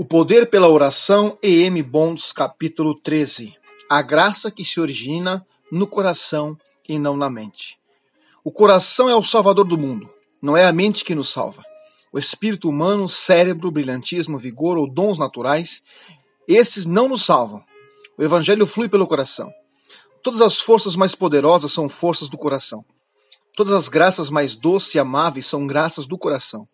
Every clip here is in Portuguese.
O Poder pela Oração, E.M. Bonds, capítulo 13. A graça que se origina no coração e não na mente. O coração é o salvador do mundo, não é a mente que nos salva. O espírito humano, cérebro, brilhantismo, vigor ou dons naturais, estes não nos salvam. O evangelho flui pelo coração. Todas as forças mais poderosas são forças do coração. Todas as graças mais doces e amáveis são graças do coração.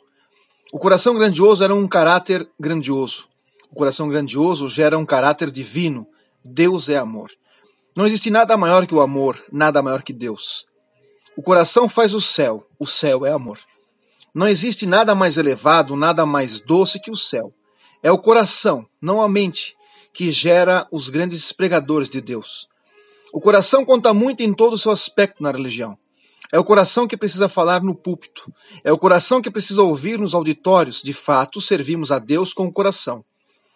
O coração grandioso era um caráter grandioso. O coração grandioso gera um caráter divino. Deus é amor. Não existe nada maior que o amor, nada maior que Deus. O coração faz o céu, o céu é amor. Não existe nada mais elevado, nada mais doce que o céu. É o coração, não a mente, que gera os grandes pregadores de Deus. O coração conta muito em todo o seu aspecto na religião. É o coração que precisa falar no púlpito. É o coração que precisa ouvir nos auditórios. De fato, servimos a Deus com o coração.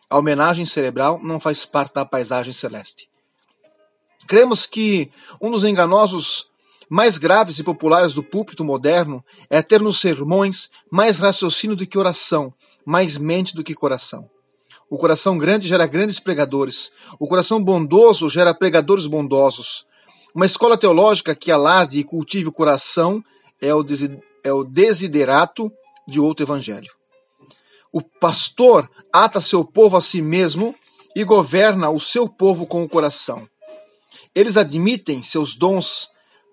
A homenagem cerebral não faz parte da paisagem celeste. Cremos que um dos enganosos mais graves e populares do púlpito moderno é ter nos sermões mais raciocínio do que oração, mais mente do que coração. O coração grande gera grandes pregadores. O coração bondoso gera pregadores bondosos. Uma escola teológica que alarde e cultive o coração é o, é o desiderato de outro evangelho. O pastor ata seu povo a si mesmo e governa o seu povo com o coração. Eles admitem seus dons,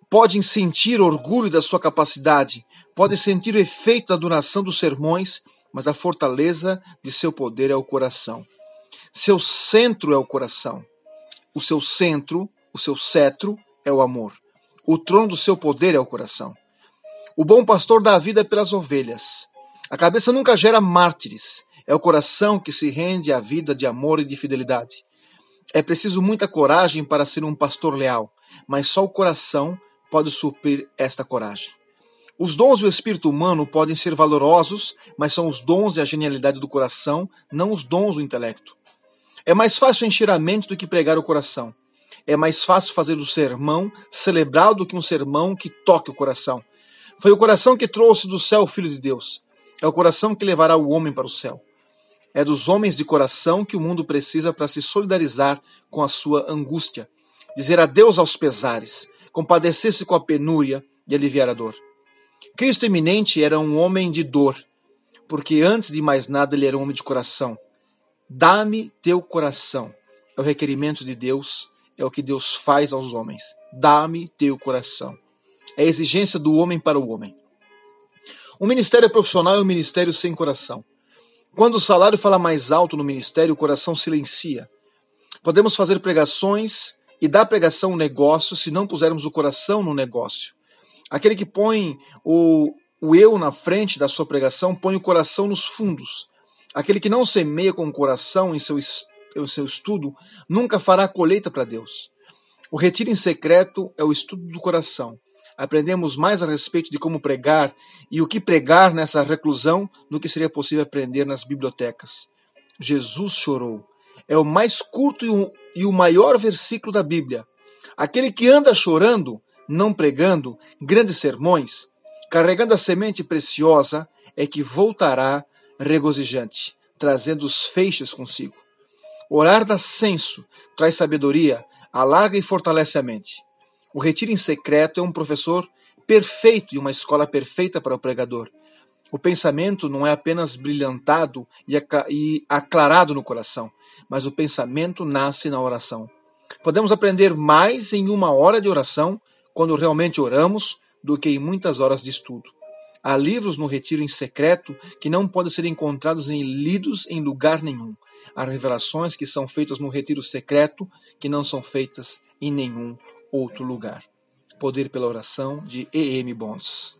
podem sentir orgulho da sua capacidade, podem sentir o efeito da duração dos sermões, mas a fortaleza de seu poder é o coração. Seu centro é o coração. O seu centro, o seu cetro, é o amor. O trono do seu poder é o coração. O bom pastor dá a vida pelas ovelhas. A cabeça nunca gera mártires. É o coração que se rende à vida de amor e de fidelidade. É preciso muita coragem para ser um pastor leal, mas só o coração pode suprir esta coragem. Os dons do espírito humano podem ser valorosos, mas são os dons e a genialidade do coração, não os dons do intelecto. É mais fácil encher a mente do que pregar o coração. É mais fácil fazer do sermão celebrar do que um sermão que toque o coração. Foi o coração que trouxe do céu o Filho de Deus. É o coração que levará o homem para o céu. É dos homens de coração que o mundo precisa para se solidarizar com a sua angústia, dizer adeus aos pesares, compadecer-se com a penúria e aliviar a dor. Cristo eminente era um homem de dor, porque antes de mais nada ele era um homem de coração. Dá-me teu coração. É o requerimento de Deus é o que Deus faz aos homens. Dá-me teu coração. É a exigência do homem para o homem. O ministério profissional é um ministério sem coração. Quando o salário fala mais alto no ministério, o coração silencia. Podemos fazer pregações e dar pregação um negócio se não pusermos o coração no negócio. Aquele que põe o, o eu na frente da sua pregação põe o coração nos fundos. Aquele que não semeia com o coração em seu o seu estudo, nunca fará colheita para Deus. O retiro em secreto é o estudo do coração. Aprendemos mais a respeito de como pregar e o que pregar nessa reclusão do que seria possível aprender nas bibliotecas. Jesus chorou. É o mais curto e o, e o maior versículo da Bíblia. Aquele que anda chorando, não pregando grandes sermões, carregando a semente preciosa, é que voltará regozijante, trazendo os feixes consigo. Orar dá senso, traz sabedoria, alarga e fortalece a mente. O retiro em secreto é um professor perfeito e uma escola perfeita para o pregador. O pensamento não é apenas brilhantado e aclarado no coração, mas o pensamento nasce na oração. Podemos aprender mais em uma hora de oração, quando realmente oramos, do que em muitas horas de estudo. Há livros no retiro em secreto que não podem ser encontrados e lidos em lugar nenhum. Há revelações que são feitas no retiro secreto que não são feitas em nenhum outro lugar. Poder pela oração de E.M. Bonds.